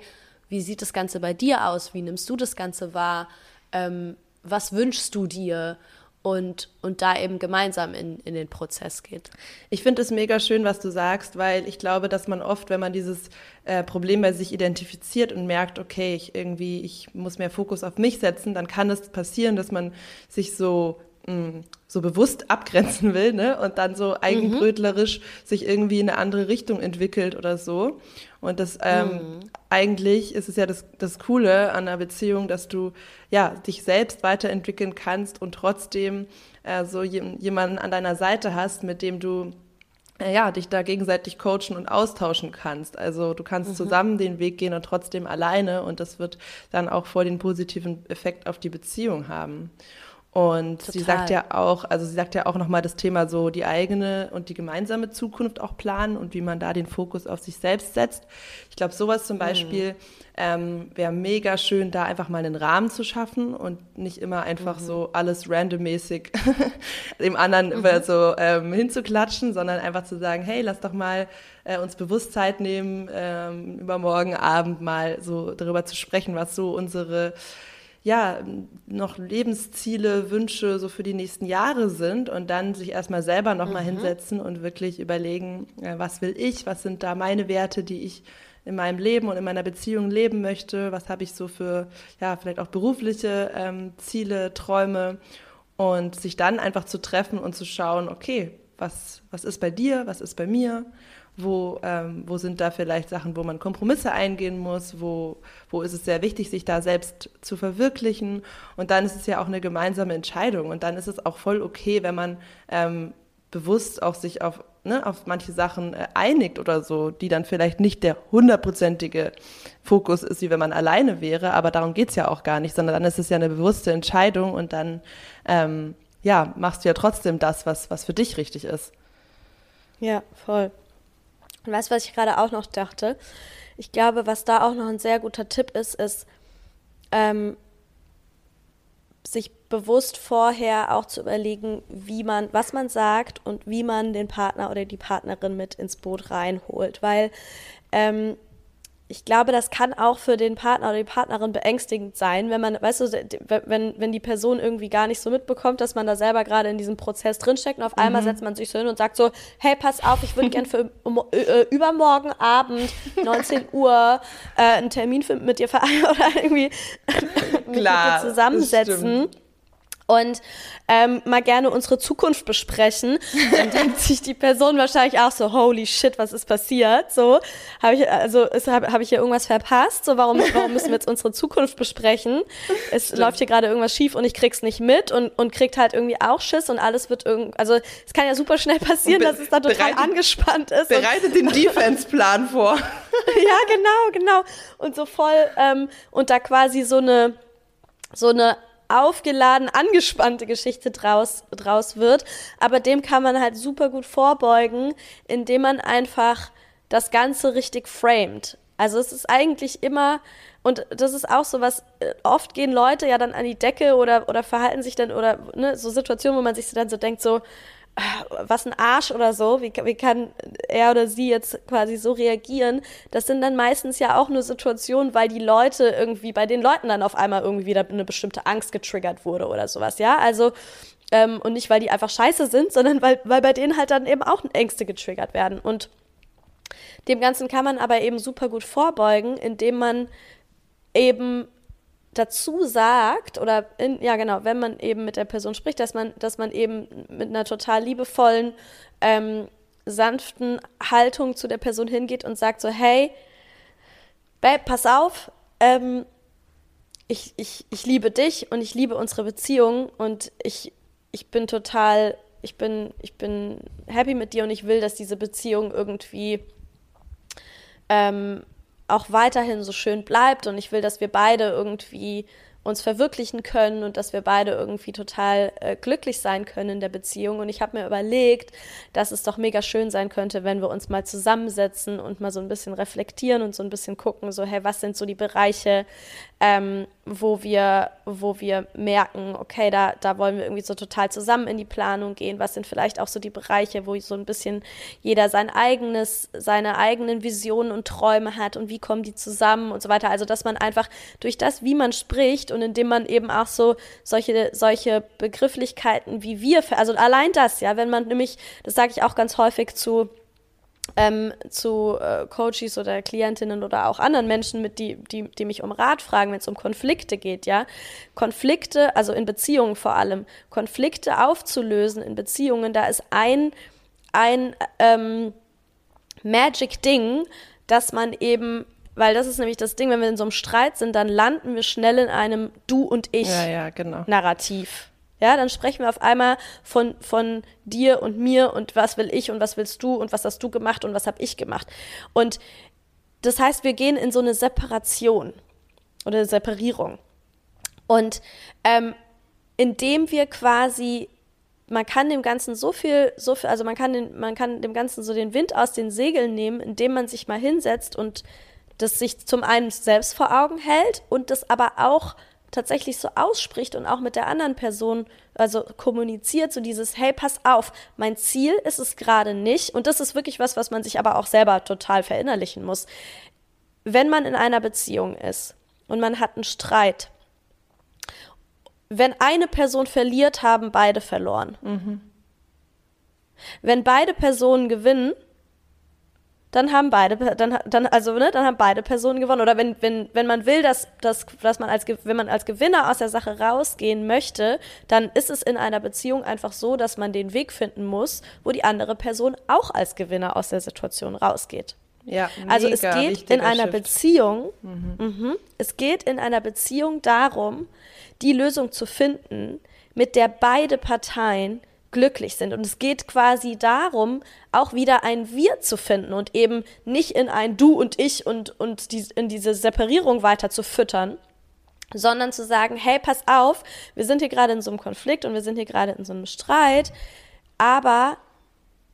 wie sieht das Ganze bei dir aus? Wie nimmst du das Ganze wahr? Ähm, was wünschst du dir? Und, und da eben gemeinsam in, in den Prozess geht. Ich finde es mega schön, was du sagst, weil ich glaube, dass man oft, wenn man dieses äh, Problem bei sich identifiziert und merkt, okay, ich irgendwie, ich muss mehr Fokus auf mich setzen, dann kann es passieren, dass man sich so so bewusst abgrenzen will, ne? Und dann so eigenbrötlerisch sich irgendwie in eine andere Richtung entwickelt oder so. Und das ähm, eigentlich ist es ja das, das Coole an einer Beziehung, dass du ja dich selbst weiterentwickeln kannst und trotzdem äh, so jem- jemanden an deiner Seite hast, mit dem du äh, ja, dich da gegenseitig coachen und austauschen kannst. Also du kannst zusammen den Weg gehen und trotzdem alleine und das wird dann auch voll den positiven Effekt auf die Beziehung haben. Und sie Total. sagt ja auch, also sie sagt ja auch nochmal das Thema so die eigene und die gemeinsame Zukunft auch planen und wie man da den Fokus auf sich selbst setzt. Ich glaube, sowas zum Beispiel ähm, wäre mega schön, da einfach mal einen Rahmen zu schaffen und nicht immer einfach so alles randommäßig [laughs] dem anderen über so ähm, hinzuklatschen, sondern einfach zu sagen, hey, lass doch mal äh, uns bewusst Zeit nehmen, ähm, übermorgen Abend mal so darüber zu sprechen, was so unsere ja, noch Lebensziele, Wünsche so für die nächsten Jahre sind und dann sich erstmal selber nochmal Mhm. hinsetzen und wirklich überlegen, äh, was will ich, was sind da meine Werte, die ich in meinem Leben und in meiner Beziehung leben möchte, was habe ich so für, ja, vielleicht auch berufliche ähm, Ziele, Träume und sich dann einfach zu treffen und zu schauen, okay, was, was ist bei dir, was ist bei mir, wo, ähm, wo sind da vielleicht Sachen, wo man Kompromisse eingehen muss, wo, wo ist es sehr wichtig, sich da selbst zu verwirklichen. Und dann ist es ja auch eine gemeinsame Entscheidung. Und dann ist es auch voll okay, wenn man ähm, bewusst auch sich auf, ne, auf manche Sachen äh, einigt oder so, die dann vielleicht nicht der hundertprozentige Fokus ist, wie wenn man alleine wäre. Aber darum geht's ja auch gar nicht, sondern dann ist es ja eine bewusste Entscheidung und dann ähm, ja, machst du ja trotzdem das, was, was für dich richtig ist. Ja, voll. Weißt du, was ich gerade auch noch dachte? Ich glaube, was da auch noch ein sehr guter Tipp ist, ist, ähm, sich bewusst vorher auch zu überlegen, wie man, was man sagt und wie man den Partner oder die Partnerin mit ins Boot reinholt. Weil ähm, ich glaube, das kann auch für den Partner oder die Partnerin beängstigend sein, wenn man, weißt du, wenn, wenn die Person irgendwie gar nicht so mitbekommt, dass man da selber gerade in diesem Prozess drinsteckt und auf einmal mhm. setzt man sich so hin und sagt so, hey, pass auf, ich würde gern für [laughs] um, äh, übermorgen Abend, 19 [laughs] Uhr, äh, einen Termin mit dir vereinbaren [laughs] oder irgendwie mit dir zusammensetzen und ähm, mal gerne unsere Zukunft besprechen. Dann [laughs] denkt sich die Person wahrscheinlich auch so, holy shit, was ist passiert? So, habe ich, also habe hab ich hier irgendwas verpasst? So, warum, warum müssen wir jetzt unsere Zukunft besprechen? Es Stimmt. läuft hier gerade irgendwas schief und ich krieg's nicht mit und, und kriegt halt irgendwie auch Schiss und alles wird irgendwie, also es kann ja super schnell passieren, dass es da total bereitet, angespannt ist. Bereitet den [laughs] Defense-Plan vor. [laughs] ja, genau, genau. Und so voll, ähm, und da quasi so eine, so eine aufgeladen, angespannte Geschichte draus, draus wird. Aber dem kann man halt super gut vorbeugen, indem man einfach das Ganze richtig framed. Also es ist eigentlich immer, und das ist auch so was, äh, oft gehen Leute ja dann an die Decke oder, oder verhalten sich dann, oder ne, so Situationen, wo man sich dann so denkt, so, was ein Arsch oder so, wie, wie kann er oder sie jetzt quasi so reagieren? Das sind dann meistens ja auch nur Situationen, weil die Leute irgendwie, bei den Leuten dann auf einmal irgendwie wieder eine bestimmte Angst getriggert wurde oder sowas, ja? Also, ähm, und nicht, weil die einfach scheiße sind, sondern weil, weil bei denen halt dann eben auch Ängste getriggert werden. Und dem Ganzen kann man aber eben super gut vorbeugen, indem man eben dazu sagt oder in, ja genau, wenn man eben mit der Person spricht, dass man, dass man eben mit einer total liebevollen, ähm, sanften Haltung zu der Person hingeht und sagt so, hey, Babe, pass auf, ähm, ich, ich, ich liebe dich und ich liebe unsere Beziehung und ich, ich bin total, ich bin, ich bin happy mit dir und ich will, dass diese Beziehung irgendwie ähm, auch weiterhin so schön bleibt und ich will, dass wir beide irgendwie uns verwirklichen können und dass wir beide irgendwie total äh, glücklich sein können in der Beziehung. Und ich habe mir überlegt, dass es doch mega schön sein könnte, wenn wir uns mal zusammensetzen und mal so ein bisschen reflektieren und so ein bisschen gucken, so, hey, was sind so die Bereiche, ähm, wo wir, wo wir merken, okay, da, da wollen wir irgendwie so total zusammen in die Planung gehen. Was sind vielleicht auch so die Bereiche, wo so ein bisschen jeder sein eigenes, seine eigenen Visionen und Träume hat und wie kommen die zusammen und so weiter. Also, dass man einfach durch das, wie man spricht und indem man eben auch so solche, solche Begrifflichkeiten wie wir, also allein das, ja, wenn man nämlich, das sage ich auch ganz häufig zu, ähm, zu äh, Coaches oder Klientinnen oder auch anderen Menschen, mit die, die, die mich um Rat fragen, wenn es um Konflikte geht, ja. Konflikte, also in Beziehungen vor allem, Konflikte aufzulösen in Beziehungen, da ist ein, ein ähm, Magic-Ding, dass man eben weil das ist nämlich das Ding, wenn wir in so einem Streit sind, dann landen wir schnell in einem Du und Ich ja, ja, genau. Narrativ. Ja, dann sprechen wir auf einmal von, von dir und mir und was will ich und was willst du und was hast du gemacht und was habe ich gemacht. Und das heißt, wir gehen in so eine Separation oder eine Separierung. Und ähm, indem wir quasi man kann dem Ganzen so viel, so viel, also man kann, den, man kann dem Ganzen so den Wind aus den Segeln nehmen, indem man sich mal hinsetzt und das sich zum einen selbst vor Augen hält und das aber auch tatsächlich so ausspricht und auch mit der anderen Person, also kommuniziert, so dieses, hey, pass auf, mein Ziel ist es gerade nicht. Und das ist wirklich was, was man sich aber auch selber total verinnerlichen muss. Wenn man in einer Beziehung ist und man hat einen Streit, wenn eine Person verliert, haben beide verloren. Mhm. Wenn beide Personen gewinnen, dann haben beide, dann, dann, also, ne, dann haben beide Personen gewonnen. Oder wenn, wenn, wenn man will, dass, dass, dass man als, wenn man als Gewinner aus der Sache rausgehen möchte, dann ist es in einer Beziehung einfach so, dass man den Weg finden muss, wo die andere Person auch als Gewinner aus der Situation rausgeht. Ja, also es geht in einer Shift. Beziehung, mhm. Mh, es geht in einer Beziehung darum, die Lösung zu finden, mit der beide Parteien glücklich sind. Und es geht quasi darum, auch wieder ein Wir zu finden und eben nicht in ein Du und Ich und, und die, in diese Separierung weiter zu füttern, sondern zu sagen, hey, pass auf, wir sind hier gerade in so einem Konflikt und wir sind hier gerade in so einem Streit, aber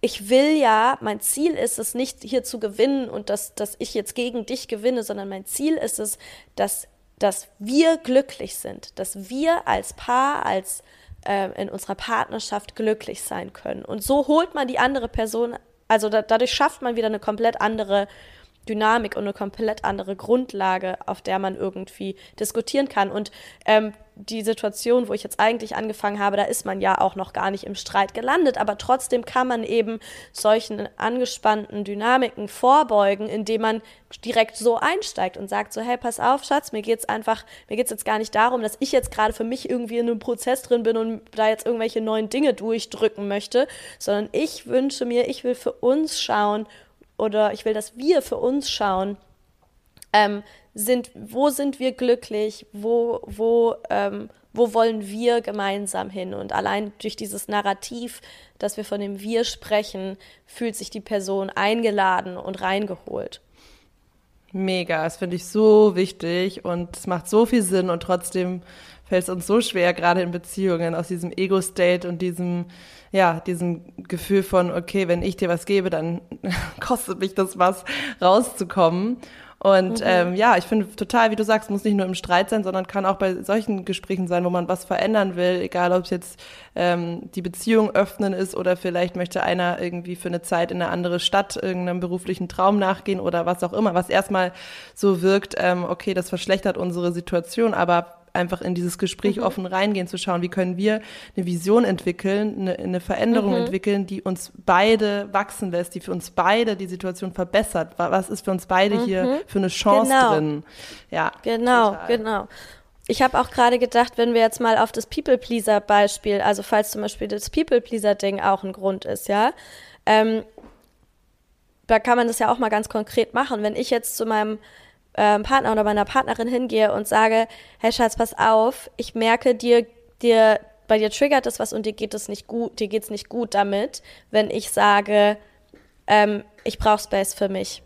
ich will ja, mein Ziel ist es nicht hier zu gewinnen und dass, dass ich jetzt gegen dich gewinne, sondern mein Ziel ist es, dass, dass wir glücklich sind, dass wir als Paar, als in unserer Partnerschaft glücklich sein können. Und so holt man die andere Person, also da, dadurch schafft man wieder eine komplett andere Dynamik und eine komplett andere Grundlage, auf der man irgendwie diskutieren kann. Und ähm, die Situation, wo ich jetzt eigentlich angefangen habe, da ist man ja auch noch gar nicht im Streit gelandet, aber trotzdem kann man eben solchen angespannten Dynamiken vorbeugen, indem man direkt so einsteigt und sagt so, hey, pass auf, Schatz, mir geht's einfach, mir geht's jetzt gar nicht darum, dass ich jetzt gerade für mich irgendwie in einem Prozess drin bin und da jetzt irgendwelche neuen Dinge durchdrücken möchte, sondern ich wünsche mir, ich will für uns schauen oder ich will, dass wir für uns schauen, ähm, sind, wo sind wir glücklich, wo, wo, ähm, wo wollen wir gemeinsam hin? Und allein durch dieses Narrativ, dass wir von dem Wir sprechen, fühlt sich die Person eingeladen und reingeholt. Mega, das finde ich so wichtig und es macht so viel Sinn und trotzdem fällt es uns so schwer, gerade in Beziehungen, aus diesem Ego-State und diesem, ja, diesem Gefühl von, okay, wenn ich dir was gebe, dann [laughs] kostet mich das was, rauszukommen. Und mhm. ähm, ja, ich finde total, wie du sagst, muss nicht nur im Streit sein, sondern kann auch bei solchen Gesprächen sein, wo man was verändern will, egal ob es jetzt ähm, die Beziehung öffnen ist oder vielleicht möchte einer irgendwie für eine Zeit in eine andere Stadt irgendeinem beruflichen Traum nachgehen oder was auch immer, was erstmal so wirkt, ähm, okay, das verschlechtert unsere Situation, aber einfach in dieses Gespräch mhm. offen reingehen, zu schauen, wie können wir eine Vision entwickeln, eine, eine Veränderung mhm. entwickeln, die uns beide wachsen lässt, die für uns beide die Situation verbessert. Was ist für uns beide mhm. hier für eine Chance genau. drin? Ja. Genau, total. genau. Ich habe auch gerade gedacht, wenn wir jetzt mal auf das People-Pleaser-Beispiel, also falls zum Beispiel das People-Pleaser-Ding auch ein Grund ist, ja, ähm, da kann man das ja auch mal ganz konkret machen. Wenn ich jetzt zu meinem ähm, Partner oder meiner Partnerin hingehe und sage, hey Schatz, pass auf, ich merke dir, dir, bei dir triggert es was und dir geht es nicht gut, dir geht's nicht gut damit, wenn ich sage, ähm, ich brauche Space für mich.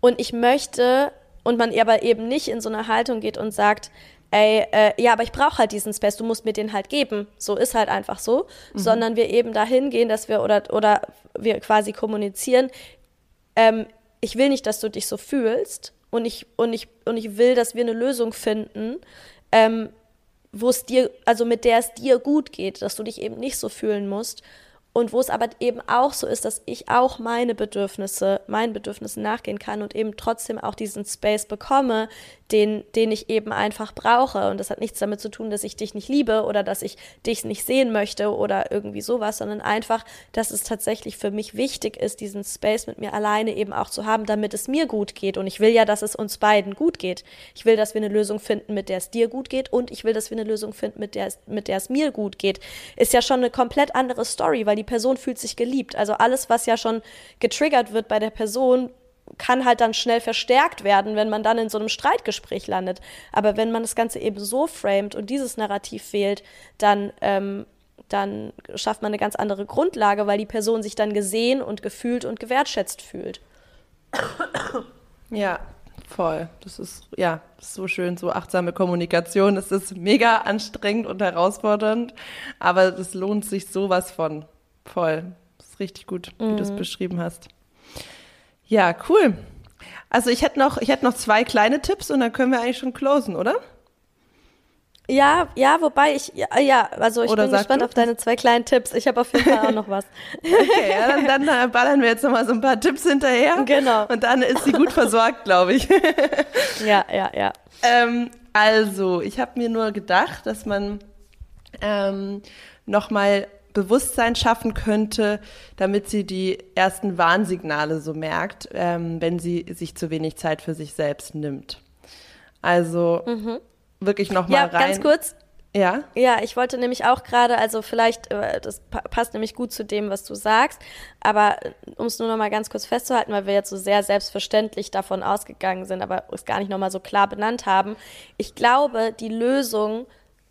Und ich möchte, und man aber eben nicht in so eine Haltung geht und sagt, ey, äh, ja, aber ich brauche halt diesen Space, du musst mir den halt geben. So ist halt einfach so. Mhm. Sondern wir eben dahin gehen, dass wir oder, oder wir quasi kommunizieren, ähm, ich will nicht, dass du dich so fühlst, und ich, und ich, und ich will, dass wir eine Lösung finden, ähm, wo es dir, also mit der es dir gut geht, dass du dich eben nicht so fühlen musst und wo es aber eben auch so ist, dass ich auch meine Bedürfnisse, meinen Bedürfnissen nachgehen kann und eben trotzdem auch diesen Space bekomme, den, den ich eben einfach brauche. Und das hat nichts damit zu tun, dass ich dich nicht liebe oder dass ich dich nicht sehen möchte oder irgendwie sowas, sondern einfach, dass es tatsächlich für mich wichtig ist, diesen Space mit mir alleine eben auch zu haben, damit es mir gut geht. Und ich will ja, dass es uns beiden gut geht. Ich will, dass wir eine Lösung finden, mit der es dir gut geht und ich will, dass wir eine Lösung finden, mit der es, mit der es mir gut geht. Ist ja schon eine komplett andere Story, weil die Person fühlt sich geliebt. Also alles, was ja schon getriggert wird bei der Person, kann halt dann schnell verstärkt werden, wenn man dann in so einem Streitgespräch landet. Aber wenn man das Ganze eben so framet und dieses Narrativ wählt, dann, ähm, dann schafft man eine ganz andere Grundlage, weil die Person sich dann gesehen und gefühlt und gewertschätzt fühlt. Ja, voll. Das ist, ja, so schön, so achtsame Kommunikation. Es ist mega anstrengend und herausfordernd, aber es lohnt sich sowas von. Voll. Das ist richtig gut, wie mhm. du es beschrieben hast. Ja, cool. Also ich hätte noch, ich hätte noch zwei kleine Tipps und dann können wir eigentlich schon closen, oder? Ja, ja, wobei ich, ja, ja also ich Oder bin gespannt du? auf deine zwei kleinen Tipps. Ich habe auf jeden Fall auch noch was. Okay, ja, dann, dann ballern wir jetzt nochmal so ein paar Tipps hinterher. Genau. Und dann ist sie gut versorgt, glaube ich. [laughs] Ja, ja, ja. Ähm, also, ich habe mir nur gedacht, dass man ähm, nochmal Bewusstsein schaffen könnte, damit sie die ersten Warnsignale so merkt, ähm, wenn sie sich zu wenig Zeit für sich selbst nimmt. Also mhm. wirklich nochmal ja, rein. Ganz kurz, ja. Ja, ich wollte nämlich auch gerade, also vielleicht, äh, das passt nämlich gut zu dem, was du sagst, aber äh, um es nur noch mal ganz kurz festzuhalten, weil wir jetzt so sehr selbstverständlich davon ausgegangen sind, aber es gar nicht noch mal so klar benannt haben. Ich glaube, die Lösung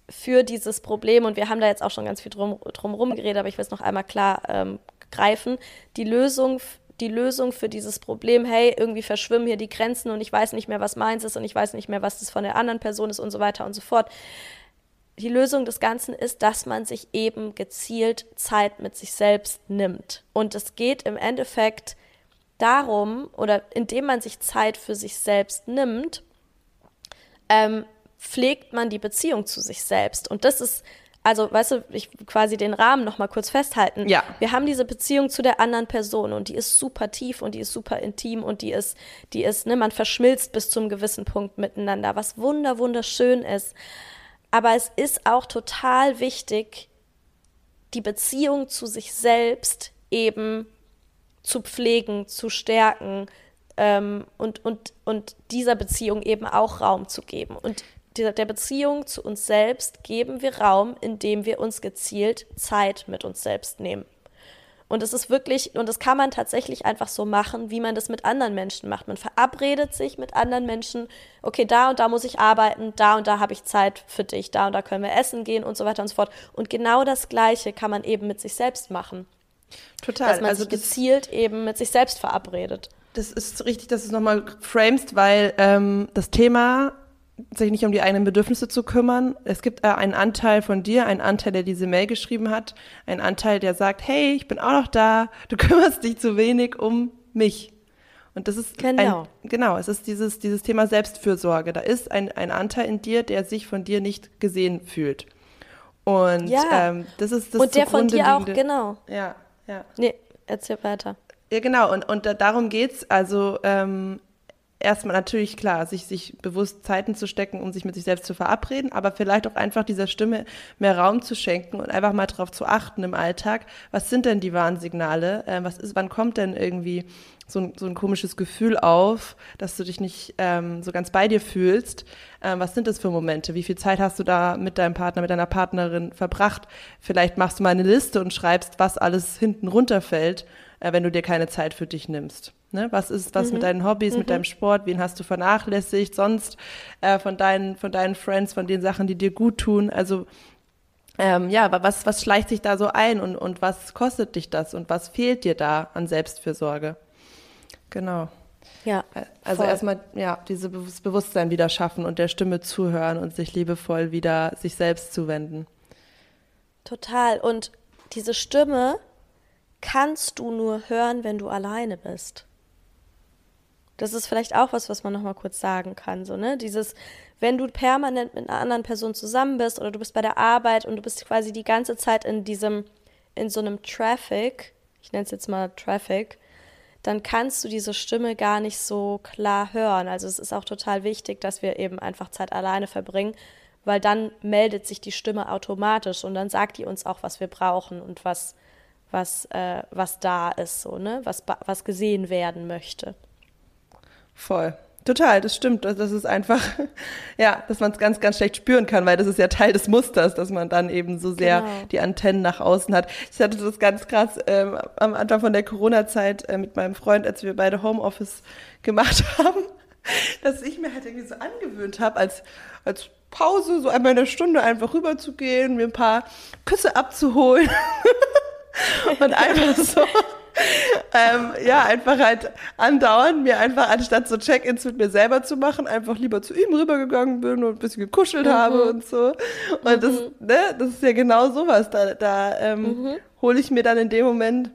für dieses Problem, und wir haben da jetzt auch schon ganz viel drum, drum geredet, aber ich will es noch einmal klar ähm, greifen, die Lösung die Lösung für dieses Problem, hey, irgendwie verschwimmen hier die Grenzen und ich weiß nicht mehr, was meins ist und ich weiß nicht mehr, was das von der anderen Person ist und so weiter und so fort die Lösung des Ganzen ist, dass man sich eben gezielt Zeit mit sich selbst nimmt. Und es geht im Endeffekt darum, oder indem man sich Zeit für sich selbst nimmt, ähm, pflegt man die Beziehung zu sich selbst. Und das ist, also, weißt du, ich quasi den Rahmen noch mal kurz festhalten. Ja. Wir haben diese Beziehung zu der anderen Person und die ist super tief und die ist super intim und die ist, die ist, ne, man verschmilzt bis zum gewissen Punkt miteinander, was wunder, wunderschön ist. Aber es ist auch total wichtig, die Beziehung zu sich selbst eben zu pflegen, zu stärken ähm, und, und, und dieser Beziehung eben auch Raum zu geben. Und der, der Beziehung zu uns selbst geben wir Raum, indem wir uns gezielt Zeit mit uns selbst nehmen. Und es ist wirklich, und das kann man tatsächlich einfach so machen, wie man das mit anderen Menschen macht. Man verabredet sich mit anderen Menschen, okay, da und da muss ich arbeiten, da und da habe ich Zeit für dich, da und da können wir essen gehen und so weiter und so fort. Und genau das Gleiche kann man eben mit sich selbst machen. Total. Dass man also sich gezielt eben mit sich selbst verabredet. Das ist richtig, dass du es nochmal framest, weil ähm, das Thema sich nicht um die eigenen Bedürfnisse zu kümmern. Es gibt äh, einen Anteil von dir, einen Anteil, der diese Mail geschrieben hat, einen Anteil, der sagt, hey, ich bin auch noch da, du [laughs] kümmerst dich zu wenig um mich. Und das ist genau, ein, genau es ist dieses, dieses Thema Selbstfürsorge. Da ist ein, ein Anteil in dir, der sich von dir nicht gesehen fühlt. Und ja. ähm, das ist das Und der von dir auch, genau. Ja, ja. Nee, erzähl weiter. Ja, genau. Und, und darum geht's. Also ähm, erstmal natürlich klar, sich, sich bewusst Zeiten zu stecken, um sich mit sich selbst zu verabreden, aber vielleicht auch einfach dieser Stimme mehr Raum zu schenken und einfach mal darauf zu achten im Alltag, was sind denn die Warnsignale, äh, was ist, wann kommt denn irgendwie so ein, so ein komisches Gefühl auf, dass du dich nicht ähm, so ganz bei dir fühlst. Ähm, was sind das für Momente? Wie viel Zeit hast du da mit deinem Partner, mit deiner Partnerin verbracht? Vielleicht machst du mal eine Liste und schreibst, was alles hinten runterfällt, äh, wenn du dir keine Zeit für dich nimmst. Ne? Was ist was mhm. mit deinen Hobbys, mhm. mit deinem Sport? Wen hast du vernachlässigt? Sonst äh, von deinen von deinen Friends, von den Sachen, die dir gut tun. Also ähm, ja, aber was was schleicht sich da so ein und und was kostet dich das und was fehlt dir da an Selbstfürsorge? Genau. Ja. Äh, also voll. erstmal ja dieses Bewusstsein wieder schaffen und der Stimme zuhören und sich liebevoll wieder sich selbst zuwenden. Total. Und diese Stimme kannst du nur hören, wenn du alleine bist. Das ist vielleicht auch was, was man nochmal kurz sagen kann. So, ne? Dieses, wenn du permanent mit einer anderen Person zusammen bist oder du bist bei der Arbeit und du bist quasi die ganze Zeit in diesem, in so einem Traffic, ich nenne es jetzt mal Traffic, dann kannst du diese Stimme gar nicht so klar hören. Also es ist auch total wichtig, dass wir eben einfach Zeit alleine verbringen, weil dann meldet sich die Stimme automatisch und dann sagt die uns auch, was wir brauchen und was, was, äh, was da ist, so, ne? was, was gesehen werden möchte. Voll. Total, das stimmt. Das ist einfach, [laughs] ja, dass man es ganz, ganz schlecht spüren kann, weil das ist ja Teil des Musters, dass man dann eben so sehr genau. die Antennen nach außen hat. Ich hatte das ganz krass ähm, am Anfang von der Corona-Zeit äh, mit meinem Freund, als wir beide Homeoffice gemacht [laughs] haben, dass ich mir halt irgendwie so angewöhnt habe, als, als Pause so einmal in der Stunde einfach rüberzugehen, mir ein paar Küsse abzuholen [laughs] und einfach so ähm, ja, einfach halt andauernd mir einfach, anstatt so Check-ins mit mir selber zu machen, einfach lieber zu ihm rübergegangen bin und ein bisschen gekuschelt mhm. habe und so. Und mhm. das, ne, das ist ja genau sowas. Da, da ähm, mhm. hole ich mir dann in dem Moment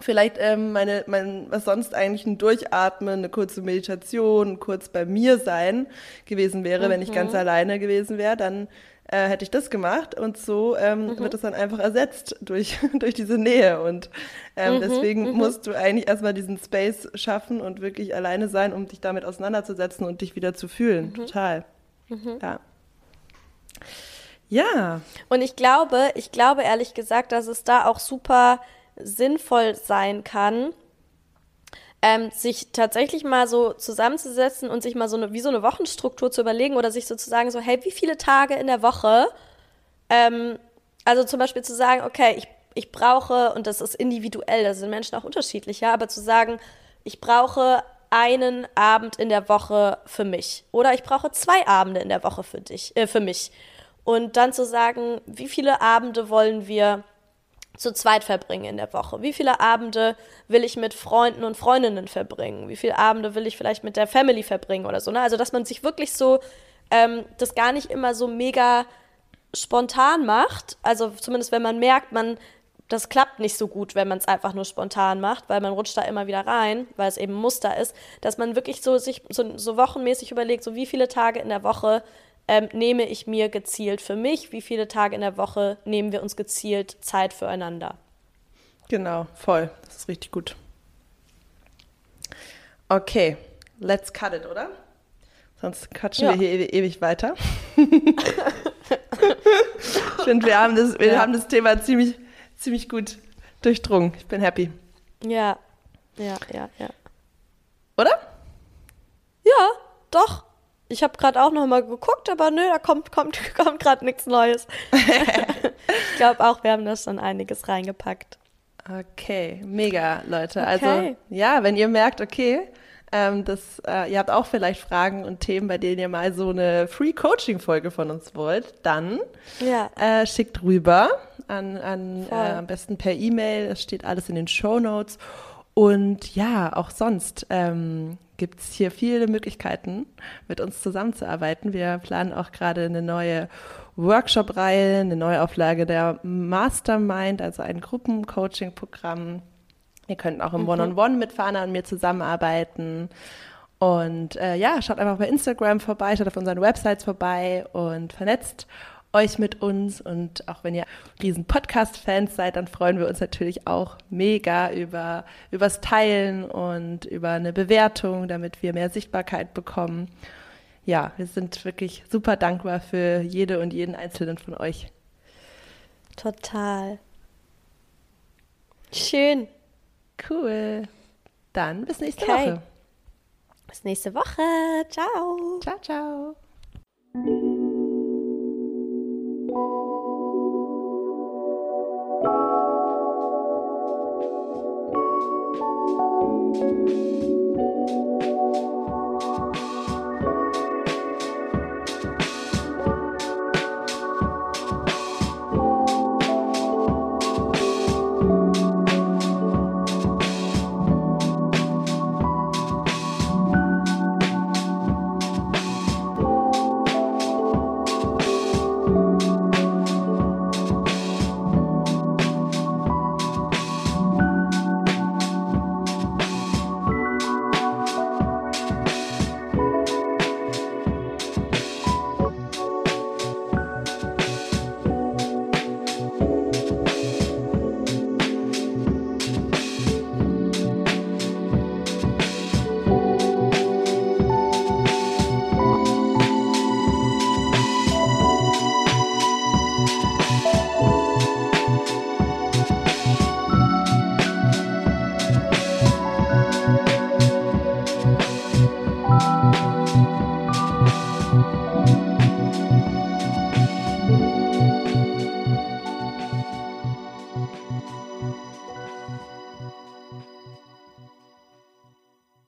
vielleicht ähm, meine, mein, was sonst eigentlich ein Durchatmen, eine kurze Meditation, kurz bei mir sein gewesen wäre, wenn ich ganz mhm. alleine gewesen wäre, dann äh, hätte ich das gemacht und so ähm, mhm. wird es dann einfach ersetzt durch, [laughs] durch diese Nähe und ähm, mhm. deswegen mhm. musst du eigentlich erstmal diesen Space schaffen und wirklich alleine sein, um dich damit auseinanderzusetzen und dich wieder zu fühlen. Mhm. Total. Mhm. Ja. Ja. Und ich glaube, ich glaube ehrlich gesagt, dass es da auch super sinnvoll sein kann, ähm, sich tatsächlich mal so zusammenzusetzen und sich mal so eine, wie so eine Wochenstruktur zu überlegen oder sich sozusagen so, hey, wie viele Tage in der Woche, ähm, also zum Beispiel zu sagen, okay, ich, ich brauche, und das ist individuell, da sind Menschen auch unterschiedlich, ja, aber zu sagen, ich brauche einen Abend in der Woche für mich oder ich brauche zwei Abende in der Woche für dich, äh, für mich. Und dann zu sagen, wie viele Abende wollen wir zu zweit verbringen in der Woche? Wie viele Abende will ich mit Freunden und Freundinnen verbringen? Wie viele Abende will ich vielleicht mit der Family verbringen oder so? Ne? Also, dass man sich wirklich so ähm, das gar nicht immer so mega spontan macht. Also zumindest wenn man merkt, man das klappt nicht so gut, wenn man es einfach nur spontan macht, weil man rutscht da immer wieder rein, weil es eben Muster ist, dass man wirklich so sich so, so wochenmäßig überlegt, so wie viele Tage in der Woche ähm, nehme ich mir gezielt für mich, wie viele Tage in der Woche nehmen wir uns gezielt Zeit füreinander. Genau, voll. Das ist richtig gut. Okay, let's cut it, oder? Sonst quatschen ja. wir hier ewig, ewig weiter. [laughs] ich finde, wir, haben das, wir ja. haben das Thema ziemlich, ziemlich gut durchdrungen. Ich bin happy. Ja, ja, ja, ja. Oder? Ja, doch. Ich habe gerade auch noch mal geguckt, aber nö, da kommt, kommt, [laughs] kommt gerade nichts Neues. [laughs] ich glaube auch, wir haben da schon einiges reingepackt. Okay, mega, Leute. Also, okay. Also ja, wenn ihr merkt, okay, ähm, das, äh, ihr habt auch vielleicht Fragen und Themen, bei denen ihr mal so eine Free-Coaching-Folge von uns wollt, dann ja. äh, schickt rüber an, an äh, am besten per E-Mail. Es steht alles in den Show Notes. Und ja, auch sonst ähm, gibt es hier viele Möglichkeiten, mit uns zusammenzuarbeiten. Wir planen auch gerade eine neue Workshop-Reihe, eine Neuauflage der Mastermind, also ein Gruppencoaching-Programm. Ihr könnt auch im mhm. One-on-One -on -One mit Fana und mir zusammenarbeiten. Und äh, ja, schaut einfach bei Instagram vorbei, schaut auf unseren Websites vorbei und vernetzt euch mit uns. Und auch wenn ihr riesen Podcast-Fans seid, dann freuen wir uns natürlich auch mega über übers Teilen und über eine Bewertung, damit wir mehr Sichtbarkeit bekommen. Ja, wir sind wirklich super dankbar für jede und jeden einzelnen von euch. Total. Schön. Cool. Dann bis nächste okay. Woche. Bis nächste Woche. Ciao. Ciao, ciao.